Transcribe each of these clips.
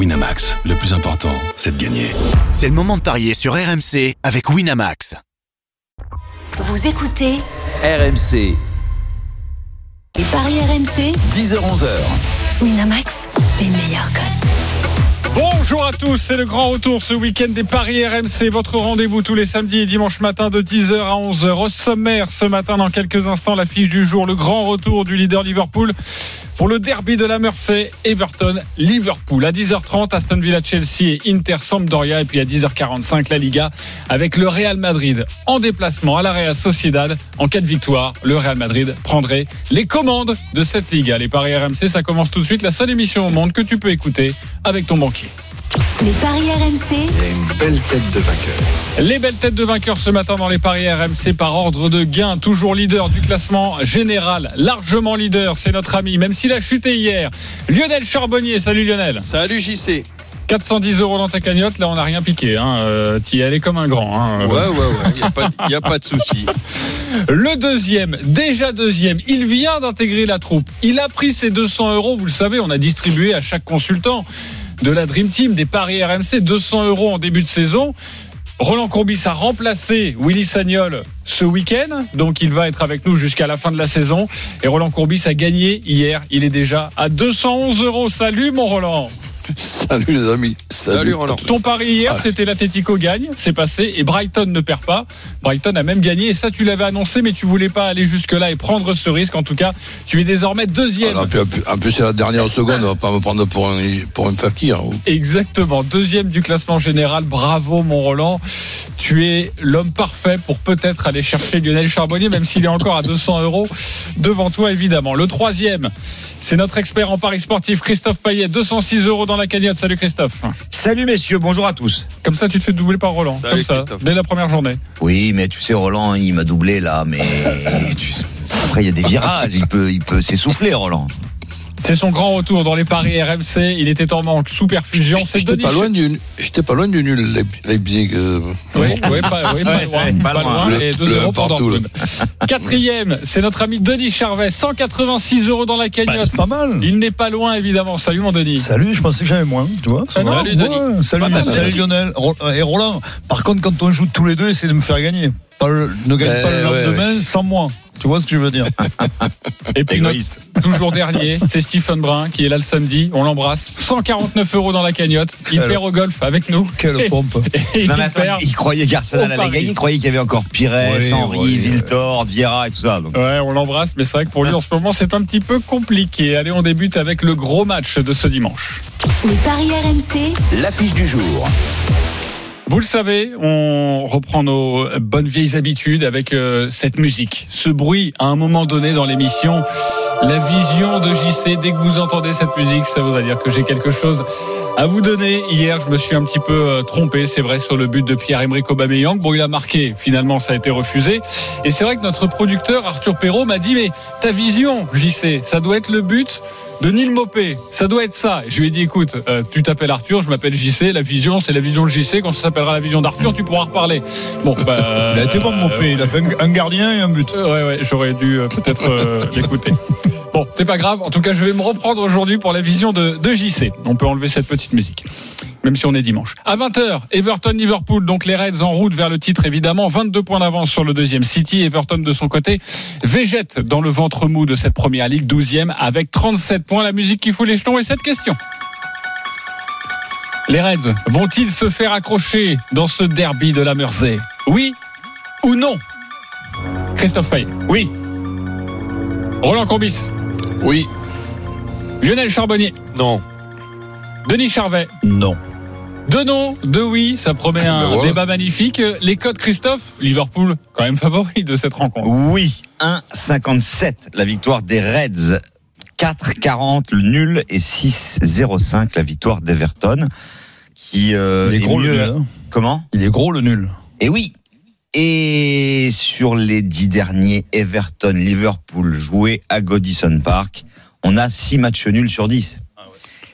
Winamax, le plus important, c'est de gagner. C'est le moment de parier sur RMC avec Winamax. Vous écoutez RMC, les paris RMC 10h-11h. Winamax, les meilleurs cotes. Bonjour à tous, c'est le grand retour ce week-end des Paris RMC, votre rendez-vous tous les samedis et dimanches matin de 10h à 11h. Au sommaire ce matin, dans quelques instants, la fiche du jour, le grand retour du leader Liverpool pour le derby de la Mersey, Everton, Liverpool. À 10h30, Aston Villa, Chelsea et Inter Sampdoria. Et puis à 10h45, la Liga avec le Real Madrid en déplacement à la Real Sociedad. En cas de victoire, le Real Madrid prendrait les commandes de cette Liga. Les Paris RMC, ça commence tout de suite. La seule émission au monde que tu peux écouter avec ton banquier. Les paris RMC, une belle tête de vainqueur. Les belles têtes de vainqueurs ce matin dans les paris RMC par ordre de gain. Toujours leader du classement général, largement leader, c'est notre ami, même s'il a chuté hier. Lionel Charbonnier, salut Lionel. Salut JC. 410 euros dans ta cagnotte, là on n'a rien piqué. Hein. Euh, T'y es allé comme un grand. Hein. Ouais, ouais, ouais, il n'y a pas de souci. Le deuxième, déjà deuxième, il vient d'intégrer la troupe. Il a pris ses 200 euros, vous le savez, on a distribué à chaque consultant de la Dream Team des paris RMC 200 euros en début de saison. Roland Courbis a remplacé Willy Sagnol ce week-end, donc il va être avec nous jusqu'à la fin de la saison. Et Roland Courbis a gagné hier, il est déjà à 211 euros. Salut mon Roland Salut les amis. Salut Roland. Ton pari hier, c'était l'Atletico gagne, c'est passé, et Brighton ne perd pas. Brighton a même gagné, et ça tu l'avais annoncé, mais tu voulais pas aller jusque-là et prendre ce risque. En tout cas, tu es désormais deuxième. Ah, non, en plus, c'est la dernière seconde, on va pas me prendre pour un, pour un fakir. Exactement, deuxième du classement général. Bravo mon Roland. Tu es l'homme parfait pour peut-être aller chercher Lionel Charbonnier, même s'il est encore à 200 euros devant toi évidemment. Le troisième, c'est notre expert en paris sportif Christophe Payet, 206 euros dans la cagnotte. Salut Christophe. Salut messieurs, bonjour à tous. Comme ça, tu te fais doubler par Roland. Salut, comme ça, Christophe. dès la première journée. Oui, mais tu sais Roland, il m'a doublé là, mais tu- après il y a des virages, il peut, il peut s'essouffler Roland. C'est son grand retour dans les paris RMC. Il était en manque sous perfusion. C'est J'étais Denis pas loin du, j'étais pas loin du nul Leip- Leipzig. euh, Oui, oui, pas, oui, pas Ouais, loin, pas pas loin. Et Le- 2 le euros partout. Quatrième, c'est notre ami Denis Charvet, 186 euros dans la cagnotte. c'est pas mal. Il n'est pas loin, évidemment. Salut mon Denis. Salut, je pensais que j'avais moins, tu vois. Ah non, Salut, Denis. Ouais, salut, Pas mal, salut. Lionel et Roland. Par contre, quand on joue tous les deux, essayez de me faire gagner. Pas le- ne gagne Ouais, pas le ouais, lendemain sans moi. Tu vois ce que je veux dire? Et puis notre- toujours dernier, c'est Stephen Brun qui est là le samedi. On l'embrasse. 149 euros dans la cagnotte. Il Alors. perd au golf avec nous. Quelle pompe. Et Non il mais attends, perd. il croyait qu'Arsenal allait gagner, il croyait qu'il y avait encore Pires, Oui, Henry, oui, Viltor, Vieira et tout ça. Donc. Ouais, on l'embrasse, mais c'est vrai que pour lui en ce moment c'est un petit peu compliqué. Allez, on débute avec le gros match de ce dimanche. les paris RMC, L'affiche du jour. Vous le savez, on reprend nos bonnes vieilles habitudes avec euh, cette musique, ce bruit à un moment donné dans l'émission, la vision de JC. Dès que vous entendez cette musique, ça voudrait dire que j'ai quelque chose à vous donner. Hier, je me suis un petit peu euh, trompé, c'est vrai, sur le but de Pierre-Emerick Aubameyang. Bon, il a marqué, finalement, ça a été refusé. Et c'est vrai que notre producteur, Arthur Perrault, m'a dit, mais ta vision, JC, ça doit être le but de Neil Mopé. Ça doit être ça. Je lui ai dit, écoute, euh, tu t'appelles Arthur, je m'appelle JC. La vision, c'est la vision de JC. Quand ça s'appellera la vision d'Arthur, tu pourras reparler. Bon, bah, Il a été bon, mon pays. Il a fait un, gardien et un but. euh, ouais, ouais, j'aurais dû euh, peut-être euh, l'écouter. Bon, c'est pas grave. En tout cas, je vais me reprendre aujourd'hui pour la vision de, JC. On peut enlever cette petite musique. Même si on est dimanche. À 20h, Everton-Liverpool. Donc les Reds en route vers le titre, évidemment. 22 points d'avance sur le deuxième City. Everton, de son côté, végète dans le ventre mou de cette première ligue, 12e, avec 37 points. La musique qui fout les jetons et cette question. Les Reds vont-ils se faire accrocher dans ce derby de la Mersey? Oui ou non? Christophe Payet. Oui. Roland Courbis. Oui. Lionel Charbonnier. Non. Denis Charvet. Non. Deux noms, deux oui, ça promet un Ben voilà. débat magnifique. Les codes Christophe, Liverpool, quand même favori de cette rencontre. Oui, 1,57 la victoire des Reds. 4,40 le nul et 6,05 la victoire d'Everton qui euh, Il est est gros le mieux. nul. hein. Comment? Il est gros le nul. Et oui. Et sur les dix derniers Everton Liverpool joués à Godison Park, on a six matchs nuls sur 10.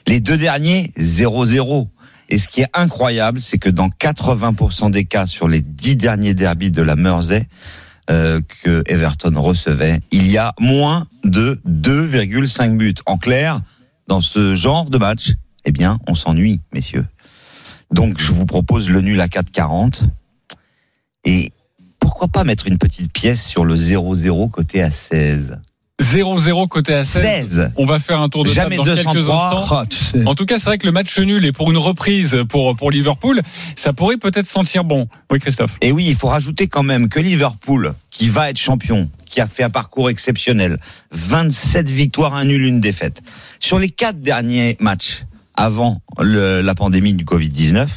Les deux derniers 0-0. Et ce qui est incroyable, c'est que dans 80% des cas sur les dix derniers derbys de la Mersey euh, que Everton recevait, il y a moins de 2,5 buts. En clair, dans ce genre de match, eh bien, on s'ennuie, messieurs. Donc, je vous propose le nul à 4,40. Et pourquoi pas mettre une petite pièce sur le 0-0 côté à 16 0-0 côté à 16. 16 On va faire un tour de table Jamais dans quelques 203. instants. Ah, tu sais. En tout cas, c'est vrai que le match nul et pour une reprise pour, pour Liverpool, ça pourrait peut-être sentir bon. Oui, Christophe. Et oui, il faut rajouter quand même que Liverpool, qui va être champion, qui a fait un parcours exceptionnel, 27 victoires, un nul, une défaite. Sur les quatre derniers matchs avant le- la pandémie du Covid-19,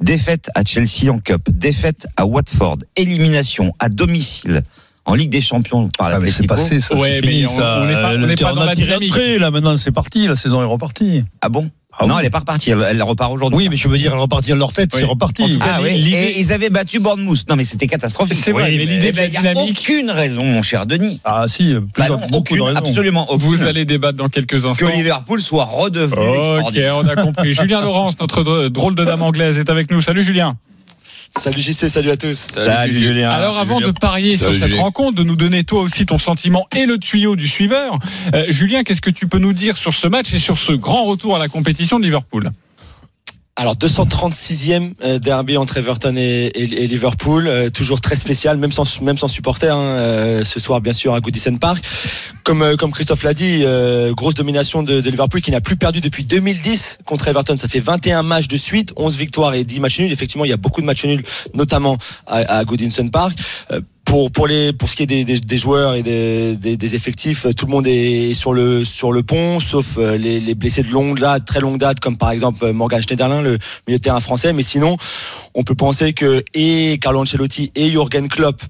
défaite à Chelsea en Cup, défaite à Watford, élimination à domicile en Ligue des Champions par Ah, mais c'est passé, ça. Ouais, c'est mais fini, on- ça. on n'est pas- on Le n'est pas dans la dynamique. là, maintenant, c'est parti. La saison est repartie. Ah bon? Ah Non, oui. elle est pas repartie, elle, elle repart aujourd'hui. Oui, mais je veux dire, elle repartit à leur tête, Oui. c'est reparti. Ah oui, et ils avaient battu Bournemouth. Non, mais c'était catastrophique. C'est vrai, Oui, mais l'idée Eh de ben, il n'y a dynamique, aucune raison, mon cher Denis. Ah, si, Bah plusieurs- non, beaucoup de aucune, raisons. absolument aucune. vous allez débattre dans quelques que instants. Liverpool soit redevenu Ok, on a compris. Julien Laurence, notre dr- drôle de dame anglaise, est avec nous. Salut Julien. Salut JC, salut à tous. Salut Julien. Alors avant de parier Salut, sur cette Julien. rencontre, de nous donner toi aussi ton sentiment et le tuyau du suiveur, euh, Julien, qu'est-ce que tu peux nous dire sur ce match et sur ce grand retour à la compétition de Liverpool? Alors 236e euh, derby entre Everton et, et- et Liverpool, euh, toujours très spécial, même sans même sans supporter. hein, euh, ce soir bien sûr à Goodison Park. Comme euh, comme Christophe l'a dit, euh, grosse domination de, Liverpool qui n'a plus perdu depuis 2010 contre Everton. Ça fait 21 matchs de suite, 11 victoires et 10 matchs nuls. Effectivement, il y a beaucoup de matchs nuls, notamment à, à Goodison Park. Euh, pour ce qui est des, joueurs et des, effectifs, tout le monde est sur le pont, sauf les, les blessés de longue date, très longue date, comme par exemple Morgan Schneiderlin, le milieu de terrain français. Mais sinon, on peut penser que et Carlo Ancelotti et Jurgen Klopp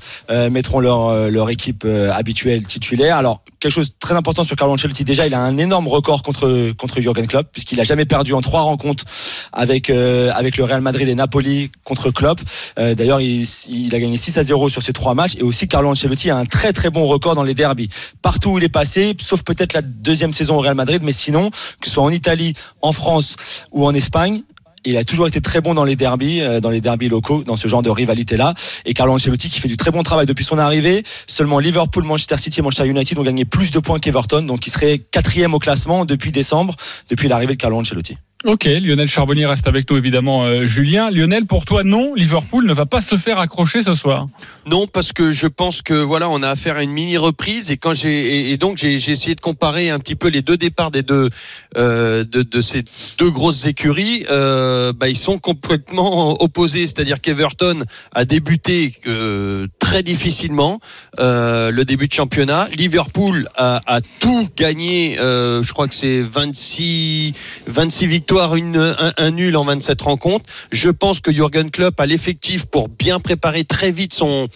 mettront leur leur équipe habituelle titulaire. Alors quelque chose très important sur Carlo Ancelotti. Déjà, il a un énorme record contre contre Jurgen Klopp puisqu'il a jamais perdu en trois rencontres avec euh, avec le Real Madrid et Napoli contre Klopp. Euh, D'ailleurs, il, il a gagné 6 à 0 sur ces trois matchs et aussi Carlo Ancelotti a un très très bon record dans les derbies. Partout où il est passé, sauf peut-être la deuxième saison au Real Madrid, mais sinon, que ce soit en Italie, en France ou en Espagne, il a toujours été très bon dans les derbies, euh, dans les derbies locaux, dans ce genre de rivalité-là. Et Carlo Ancelotti qui fait du très bon travail depuis son arrivée. Seulement Liverpool, Manchester City et Manchester United ont gagné plus de points qu'Everton, donc il serait quatrième au classement depuis décembre, depuis l'arrivée de Carlo Ancelotti. Ok, Lionel Charbonnier reste avec nous évidemment. euh, Julien, Lionel, pour toi non, Liverpool ne va pas se faire accrocher ce soir. Non, parce que je pense que voilà, on a affaire à une mini reprise et quand j'ai et, donc j'ai essayé de comparer un petit peu les deux départs des deux euh, de, de ces deux grosses écuries. Euh, bah, ils sont complètement opposés, c'est-à-dire qu'Everton a débuté euh, très difficilement euh, le début de championnat. Liverpool a, tout gagné. euh, je crois que c'est 26 26 victoires, un, nul en 27 rencontres. Je pense que Jurgen Klopp a l'effectif pour bien préparer très vite son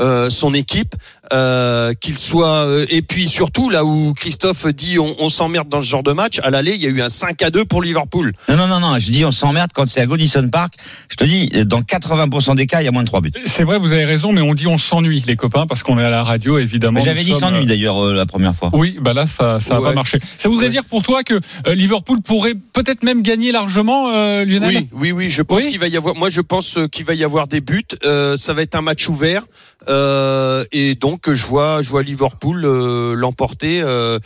euh, son équipe, euh, qu'il soit euh, et puis surtout là où Christophe dit on, on s'emmerde dans ce genre de match, à l'aller il y a eu un 5 à 2 pour Liverpool. Non, non, non, non, je dis on s'emmerde quand c'est à Goodison Park. Je te dis, dans 80% des cas, il y a moins de 3 buts. C'est vrai, vous avez raison, mais on dit on s'ennuie les copains parce qu'on est à la radio évidemment. J'avais dit s'ennuie euh, d'ailleurs euh, la première fois. Oui, bah là ça ça a Ouais. pas marché. Ça voudrait Ouais. dire pour toi que euh, Liverpool pourrait peut-être même gagner largement, euh, Lionel. Oui, oui, oui. Je pense Oui. qu'il va y avoir. Moi, je pense qu'il va y avoir des buts. Euh, ça va être un match ouvert. Euh, et donc, je vois, je vois Liverpool euh, l'emporter, euh,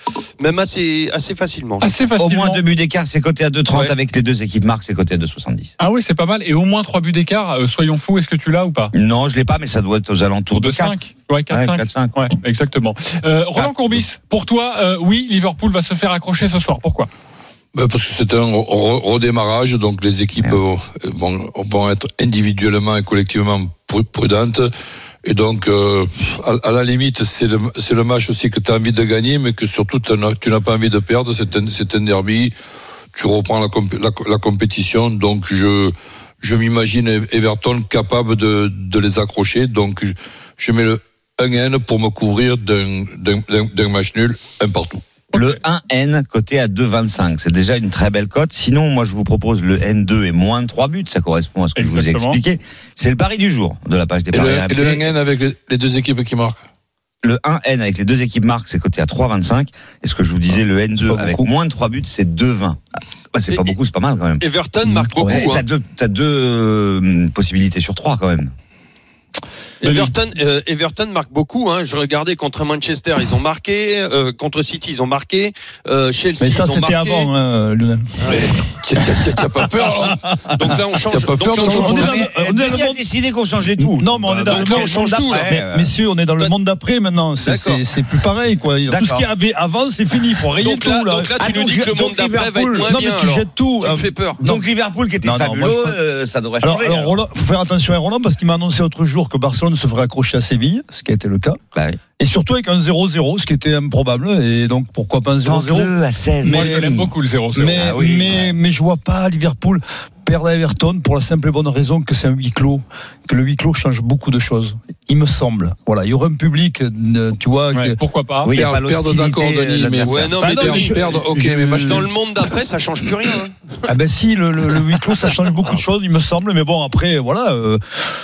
même assez, assez facilement. Assez Au facilement. moins deux buts d'écart, c'est coté à 2,30 Ouais. avec les deux équipes marques, c'est coté à 2,70. Ah oui, c'est pas mal. Et au moins trois buts d'écart. euh, soyons fous, est-ce que tu l'as ou pas? Non, je l'ai pas, mais ça doit être aux alentours de 4. 5 Ouais, 4-5. Ouais, 4-5. Ouais, exactement. Euh, Roland Ah. Courbis, pour toi, euh, oui, Liverpool va se faire accrocher ce soir. Pourquoi? Ben, Parce que c'est un re- re- redémarrage, donc les équipes vont, vont être individuellement et collectivement pru- prudentes. Et donc, euh, à, la limite, c'est le, le match aussi que tu as envie de gagner, mais que surtout tu n'as pas envie de perdre. C'est un, derby. Tu reprends la, compé- la, la compétition. Donc, je, m'imagine Everton capable de, les accrocher. Donc, je, je mets le 1N pour me couvrir d'un match nul, un partout. Le 1N coté à 2,25. C'est déjà une très belle cote. Sinon, moi, je vous propose le N2 et moins de 3 buts. Ça correspond à ce que je vous ai expliqué. C'est le pari du jour de la page des Et paris le, et le RMC. 1N avec les, deux équipes qui marquent. Le 1N avec les deux équipes marques, c'est coté à 3,25. Et ce que je vous disais, le C'est N2 pas avec beaucoup. moins de 3 buts, c'est 2,20. Ah, c'est pas beaucoup, c'est pas mal quand même. Everton marque beaucoup. Ouais, hein. T'as deux, euh, possibilités sur trois quand même. Everton, euh, Everton marque beaucoup. Hein. Je regardais contre Manchester, ils ont marqué. euh, contre City, ils ont marqué. Euh, Chelsea, Mais ça, ils ont c'était marqué. avant, hein, Lionel. T'as- pas peur hein Donc là, on change. T'as pas donc peur là, on dans- on est dans le qui a monde- décidé qu'on changeait tout Non, mais on est dans donc le là, on monde change tout. Mais, d'après. messieurs, on est dans le monde d'après maintenant. C'est- plus pareil, quoi. Tout ce qu'il y avait avant, c'est fini. Faut rayer Donc tout, là, là. donc là, tu Ah, nous dis que le monde d'après va être Liverpool- moins non, mais tu jettes tout. Tu me fais peur. Donc Liverpool qui était fabuleux, euh, ça devrait Alors, changer. alors faut faire attention à Roland parce qu'il m'a annoncé l'autre jour que Barcelone se ferait accrocher à Séville, ce qui a été le cas. Bah oui. Et surtout avec un 0-0, ce qui était improbable. Et donc, pourquoi pas un 0-0 Tente-le à 16. Moi, Mais- je l'aime beaucoup le 0-0. mais, Ah oui, mais, ouais. mais je vois pas Liverpool perdre à Everton pour la simple et bonne raison que c'est un huis clos, que le huis clos change beaucoup de choses. Il me semble. Voilà, il y aurait un public, euh, tu vois. Ouais, que- pourquoi pas Oui, il y a pas Perdre d'accord, euh, Denis, de mais l'adversaire. Ouais, non, Bah mais non, mais je- perdre, ok, je- mais match dans le monde d'après, ça change plus rien. hein. Ah ben si, le, le, le huis clos, ça change beaucoup de choses, il me semble. Mais bon, après, voilà, euh,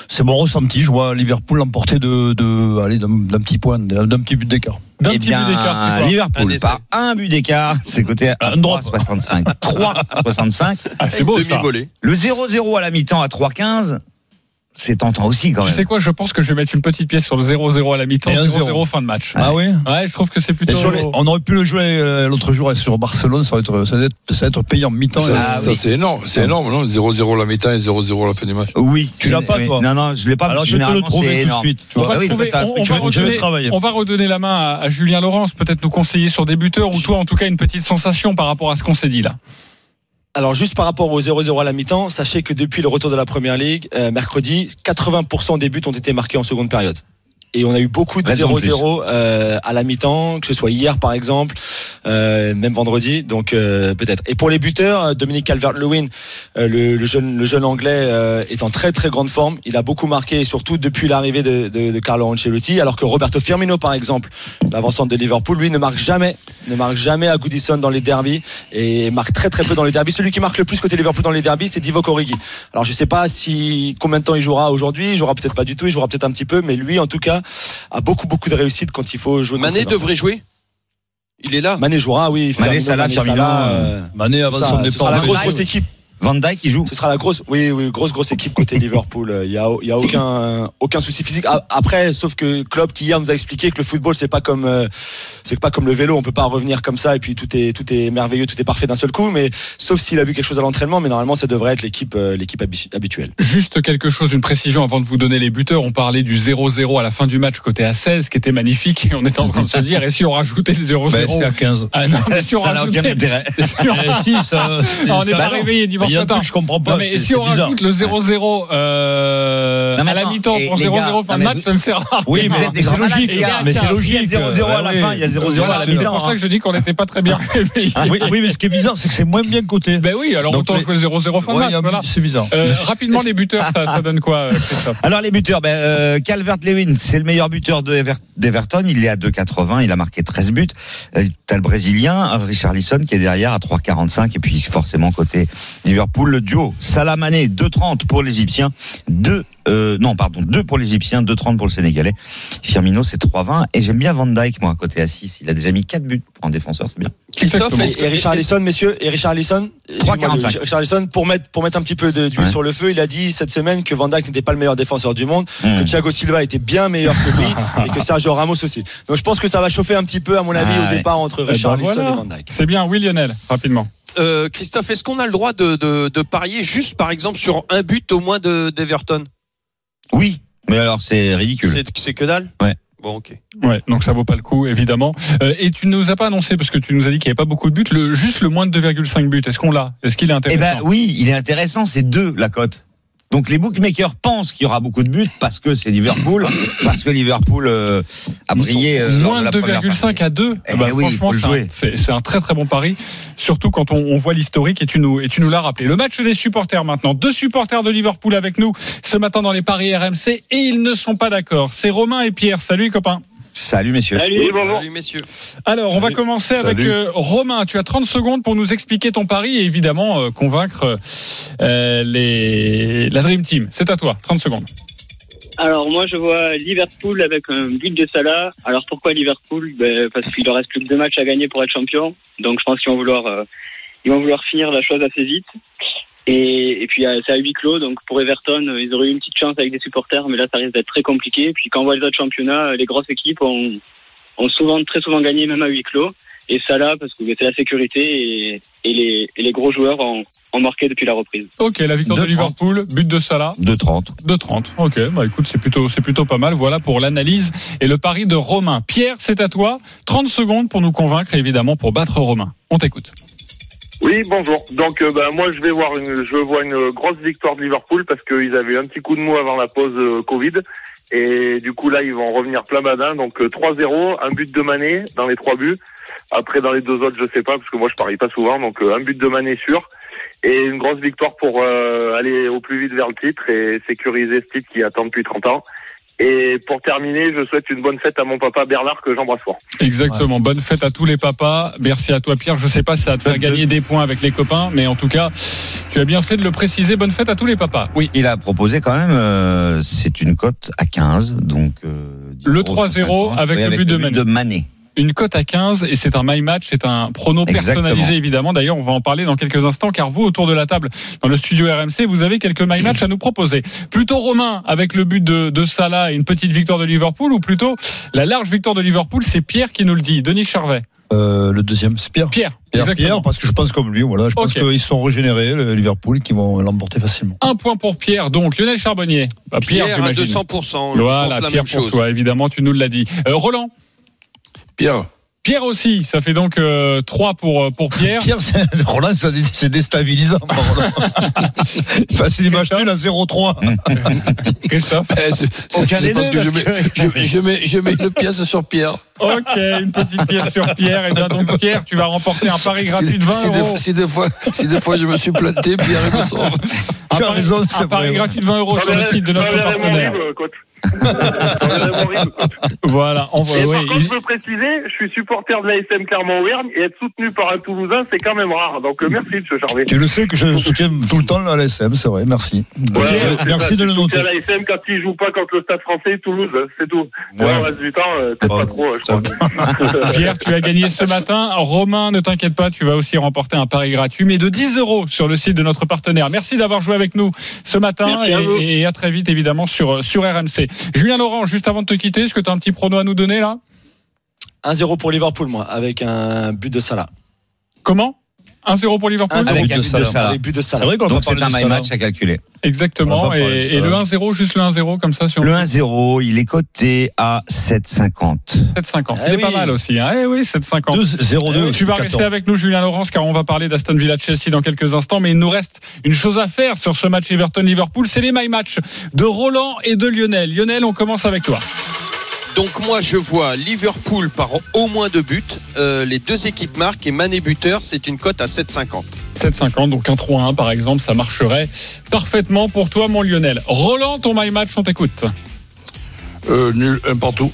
c'est mon ressenti. Je vois Liverpool l'emporter de, de, allez, d'un petit point, d'un petit but d'écart. D'un Eh petit but bien, d'écart, c'est quoi Un Liverpool, essai. par un but d'écart, c'est coté à Un drop. 3,65. 3,65. Ah, c'est beau ça. Le 0-0 à la mi-temps à 3,15, c'est tentant aussi quand Tu même. sais quoi, je pense que je vais mettre une petite pièce sur le 0-0 à la mi-temps, Et un 0-0 fin de match. Ah oui Ouais, je trouve que c'est plutôt. Les- on aurait pu le jouer euh, l'autre jour sur Barcelone, ça va être, ça va être, ça va être payant mi-temps. Ça, Ah ça, oui. c'est énorme, c'est énorme, non 0-0 la mi-temps et 0-0 la fin du match. Oui. Tu l'as pas, Oui. toi Non, non, je l'ai pas. Alors je vais te le trouver tout de énorme. suite. tu On vois. va, Ah oui, trouver- va redonner, on va redonner la main à, à Julien Laurence, peut-être nous conseiller sur des buteurs ou toi en tout cas une petite sensation par rapport à ce qu'on s'est dit là. Alors juste par rapport au 0-0 à la mi-temps, sachez que depuis le retour de la Première Ligue, euh, mercredi, 80% des buts ont été marqués en seconde période. Et on a eu beaucoup de Raison de 0-0 euh, à la mi-temps, que ce soit hier par exemple, euh, même vendredi, donc euh, peut-être. Et pour les buteurs, euh, Dominique Calvert-Lewin, euh, le, le jeune, le jeune anglais, euh, est en très très grande forme. Il a beaucoup marqué, surtout depuis l'arrivée de, de, de Carlo Ancelotti, alors que Roberto Firmino par exemple, l'avancante de Liverpool, lui ne marque jamais, ne marque jamais à Goodison dans les derbies et marque très très peu dans les derbies. Celui qui marque le plus côté Liverpool dans les derbies, c'est Divock Origi. Alors je sais pas si combien de temps il jouera aujourd'hui, il jouera peut-être pas du tout, il jouera peut-être un petit peu, mais lui en tout cas a beaucoup beaucoup de réussite quand il faut jouer. Mané devrait jouer. Il est là. Mané jouera, oui. Mané, Salah, Firmino, euh, Mané avant ça, son départ. la grosse grosse équipe. Van Dijk qui joue. Ce sera la grosse, oui, oui, grosse, grosse équipe côté Liverpool. Il y a, il y a aucun, aucun souci physique. Après, sauf que Klopp qui hier nous a expliqué que le football c'est pas comme, euh, c'est pas comme le vélo. On peut pas revenir comme ça et puis tout est, tout est merveilleux, tout est parfait d'un seul coup. Mais sauf s'il a vu quelque chose à l'entraînement, mais normalement ça devrait être l'équipe, euh, l'équipe habi- habituelle. Juste quelque chose, une précision avant de vous donner les buteurs. On parlait du 0-0 à la fin du match côté A16 qui était magnifique et on était en train de se dire et si on rajoutait le 0-0 Ben, c'est à 15. Ah non, mais si on Ça n'a aucun rajoutait. intérêt. si on- Eh, si, ça, c'est- on n'est pas réveillé dimanche Il y a un matin. truc que je comprends pas. Non, mais c'est- si c'est on bizarre. rajoute le 0-0 euh, à la mi-temps pour les 0-0 gars, fin de match, ça ne sert à rien. Oui, mais c'est logique. malades, les gars. Mais c'est S'il y a logique. S'il y a 0-0 à la fin, il y a 0-0 Voilà, à la c'est mi-temps. pour ça hein. que je dis qu'on n'était pas très bien réveillés. Oui, oui, mais ce qui est bizarre, c'est que c'est moins bien coté. Ben oui, alors autant jouer le 0-0 fin de match. il Voilà. C'est bizarre. Euh, rapidement, les buteurs, ça, donne quoi, euh, Christophe? Alors les buteurs, ben, euh, Calvert-Lewin, c'est le meilleur buteur de Ever- d'Everton. Il est à 2,80. Il a marqué 13 buts. Euh, T'as le Brésilien, Richard Lisson, qui est derrière à 3,45. Et puis forcément côté Liverpool, le duo Salah Mané, 2,30 pour l'Égyptien, 2 euh, non pardon 2 pour l'Égyptien, 2,30 pour le Sénégalais. Firmino c'est 3,20 et j'aime bien Van Dijk moi côté à 6. Il a déjà mis 4 buts pour un défenseur, c'est bien. Christophe, Et Richard Lisson, messieurs, et Richard Lisson, excuse-moi, 3,45. le- Richard Lisson, pour mettre, pour mettre un petit peu de- d'huile Ouais. sur le feu, il a dit cette semaine que Van Dijk n'était pas le meilleur défenseur du monde, Mmh. que Thiago Silva était bien meilleur que lui et que Sergio Ramos aussi. Donc je pense que ça va chauffer un petit peu, à mon avis, Ah au ouais. départ entre Eh Richard ben Lisson voilà. et Van Dijk. C'est bien, oui, Lionel, rapidement. Euh, Christophe, est-ce qu'on a le droit de, de, de parier juste, par exemple, sur un but au moins de d'Everton? Oui, mais alors c'est ridicule. C'est que dalle? Ouais. Bon, ok. Ouais, donc ça vaut pas le coup, évidemment. Euh, et tu nous as pas annoncé, parce que tu nous as dit qu'il n'y avait pas beaucoup de buts, le, juste le moins de 2,5 buts. Est-ce qu'on l'a? Est-ce qu'il est Eh intéressant? ben oui, il est intéressant, c'est 2 la cote. Donc les bookmakers pensent qu'il y aura beaucoup de buts parce que c'est Liverpool, parce que Liverpool euh, a brillé euh, Moins de la de première 2,5 partie. à 2 Eh oui, il faut le c'est un- un très très bon pari, surtout quand on, on voit l'historique et tu nous, et tu nous l'as rappelé. Le match des supporters maintenant. Deux supporters de Liverpool avec nous ce matin dans les paris RMC et ils ne sont pas d'accord. C'est Romain et Pierre. Salut les copains. Salut messieurs. Salut, messieurs. Alors, on va Salut. commencer avec Salut. euh, Romain. Tu as 30 secondes pour nous expliquer ton pari et évidemment euh, convaincre euh, les... la Dream Team. C'est à toi. 30 secondes. Alors moi je vois Liverpool avec un but de Salah. Alors pourquoi Liverpool? Ben, Parce qu'il leur reste plus que deux matchs à gagner pour être champion. Donc je pense qu'ils vont vouloir, euh, ils vont vouloir finir la chose assez vite. Et, et puis euh, c'est à huis clos, donc pour Everton, euh, ils auraient eu une petite chance avec des supporters, mais là ça risque d'être très compliqué. Puis quand on voit les autres championnats, euh, les grosses équipes ont, ont souvent, très souvent gagné même à huis clos. Et ça là, parce que c'est la sécurité et, et, les, et les gros joueurs ont, ont marqué depuis la reprise. Ok, la victoire de 2-30. Liverpool, but de Salah. 2,30. De 30. Ok, bah écoute, c'est plutôt, c'est plutôt pas mal. Voilà pour l'analyse et le pari de Romain. Pierre, c'est à toi. 30 secondes pour nous convaincre, évidemment, pour battre Romain. On t'écoute. Oui, bonjour. Donc euh, bah, moi je vais voir une je vois une grosse victoire de Liverpool parce qu'ils avaient un petit coup de mou avant la pause euh, Covid et du coup là ils vont revenir plein badin donc euh, 3-0, un but de Mané dans les trois buts. Après dans les deux autres je sais pas parce que moi je parie pas souvent donc euh, un but de Mané sûr et une grosse victoire pour euh, aller au plus vite vers le titre et sécuriser ce titre qui attend depuis 30 ans. Et pour terminer, je souhaite une bonne fête à mon papa Bernard que j'embrasse fort. Exactement. Bonne fête à tous les papas. Merci à toi, Pierre. Je sais pas si ça va te faire gagner des points avec les copains, mais en tout cas, tu as bien fait de le préciser. Bonne fête à tous les papas. Oui. Il a proposé quand même, euh, c'est une cote à 15, donc. euh, 10 Le euros 3-0 avec le but de Mané. Mané. Une cote à 15 et c'est un my match, c'est un prono Exactement. personnalisé évidemment. D'ailleurs, on va en parler dans quelques instants car vous autour de la table dans le studio RMC, vous avez quelques my match à nous proposer. Plutôt Romain avec le but de, de Salah et une petite victoire de Liverpool ou plutôt la large victoire de Liverpool, c'est Pierre qui nous le dit. Denis Charvet. Euh, le deuxième, c'est Pierre. Pierre. Pierre, exactement. Pierre, parce que je pense comme lui, voilà. Je pense qu'ils sont régénérés, le Liverpool, et qu'ils vont l'emporter facilement. Un point pour Pierre, donc Lionel Charbonnier. Bah, Pierre, Pierre à j'imagine. 200%. je Voilà, pense la Pierre même pour chose. toi, évidemment, tu nous l'as dit. Euh, Roland. Pierre. Pierre aussi, ça fait donc euh, 3 pour, euh, pour Pierre. Pierre, c'est- Roland, c'est déstabilisant. Il passe une image nulle à 0-3. Christophe. Eh, Aucun c'est des deux, que je parce mets, que- je, je mets, je mets une pièce sur Pierre. Ok, une petite pièce sur Pierre. Et bien donc Pierre, tu vas remporter un pari gratuit de 20 si, euros. si, des fois, si des fois je me suis planté, Pierre il me sauve. Un Tu as pari- raison, un pari vrai. gratuit de 20 euros sur le site de notre partenaire. RIB, Voilà, on va. Et oui, par contre, il- je veux préciser, je suis supporter de l'ASM Clermont-Auvergne et être soutenu par un Toulousain, c'est quand même rare. Donc euh, merci, monsieur Charvet. Tu le sais que je soutiens tout le temps la LSM, c'est vrai, merci. Ouais, Merci- c'est merci ça, de le noter. l'ASM quand il joue pas contre le Stade français, Toulouse, c'est tout. Ouais. Ouais. Le reste du temps, euh, peut-être Bon, pas trop, je ça crois. Pierre, tu as gagné ce matin. Romain, ne t'inquiète pas, tu vas aussi remporter un pari gratuit, mais de 10 euros sur le site de notre partenaire. Merci d'avoir joué avec nous ce matin Merci à et, et à très vite évidemment sur, sur RMC. Julien Laurent, juste avant de te quitter, est-ce que tu as un petit prono à nous donner là? 1-0 pour Liverpool, moi, avec un but de Salah. Comment? 1-0 pour Liverpool. Avec but un de but de Salah. C'est vrai qu'on Donc c'est un my match à calculer. Exactement. Et, le 1-0, juste le 1-0 comme ça sur Le 1-0, il est coté à 7,50. 7,50. Eh Il est oui. pas mal aussi. Hein. Eh oui, 7,50. 2-0-2. Tu vas rester avec nous, Julien Laurence, car on va parler d'Aston Villa Chelsea dans quelques instants. Mais il nous reste une chose à faire sur ce match Everton-Liverpool. C'est les my match de Roland et de Lionel. Lionel, on commence avec toi. Donc moi je vois Liverpool par au moins deux buts. Euh, les deux équipes marquent et Mané buteur, c'est une cote à 7,50. 7,50, donc un 3-1 par exemple, ça marcherait parfaitement pour toi, mon Lionel. Roland, ton my match, on t'écoute. Euh, nul, un partout.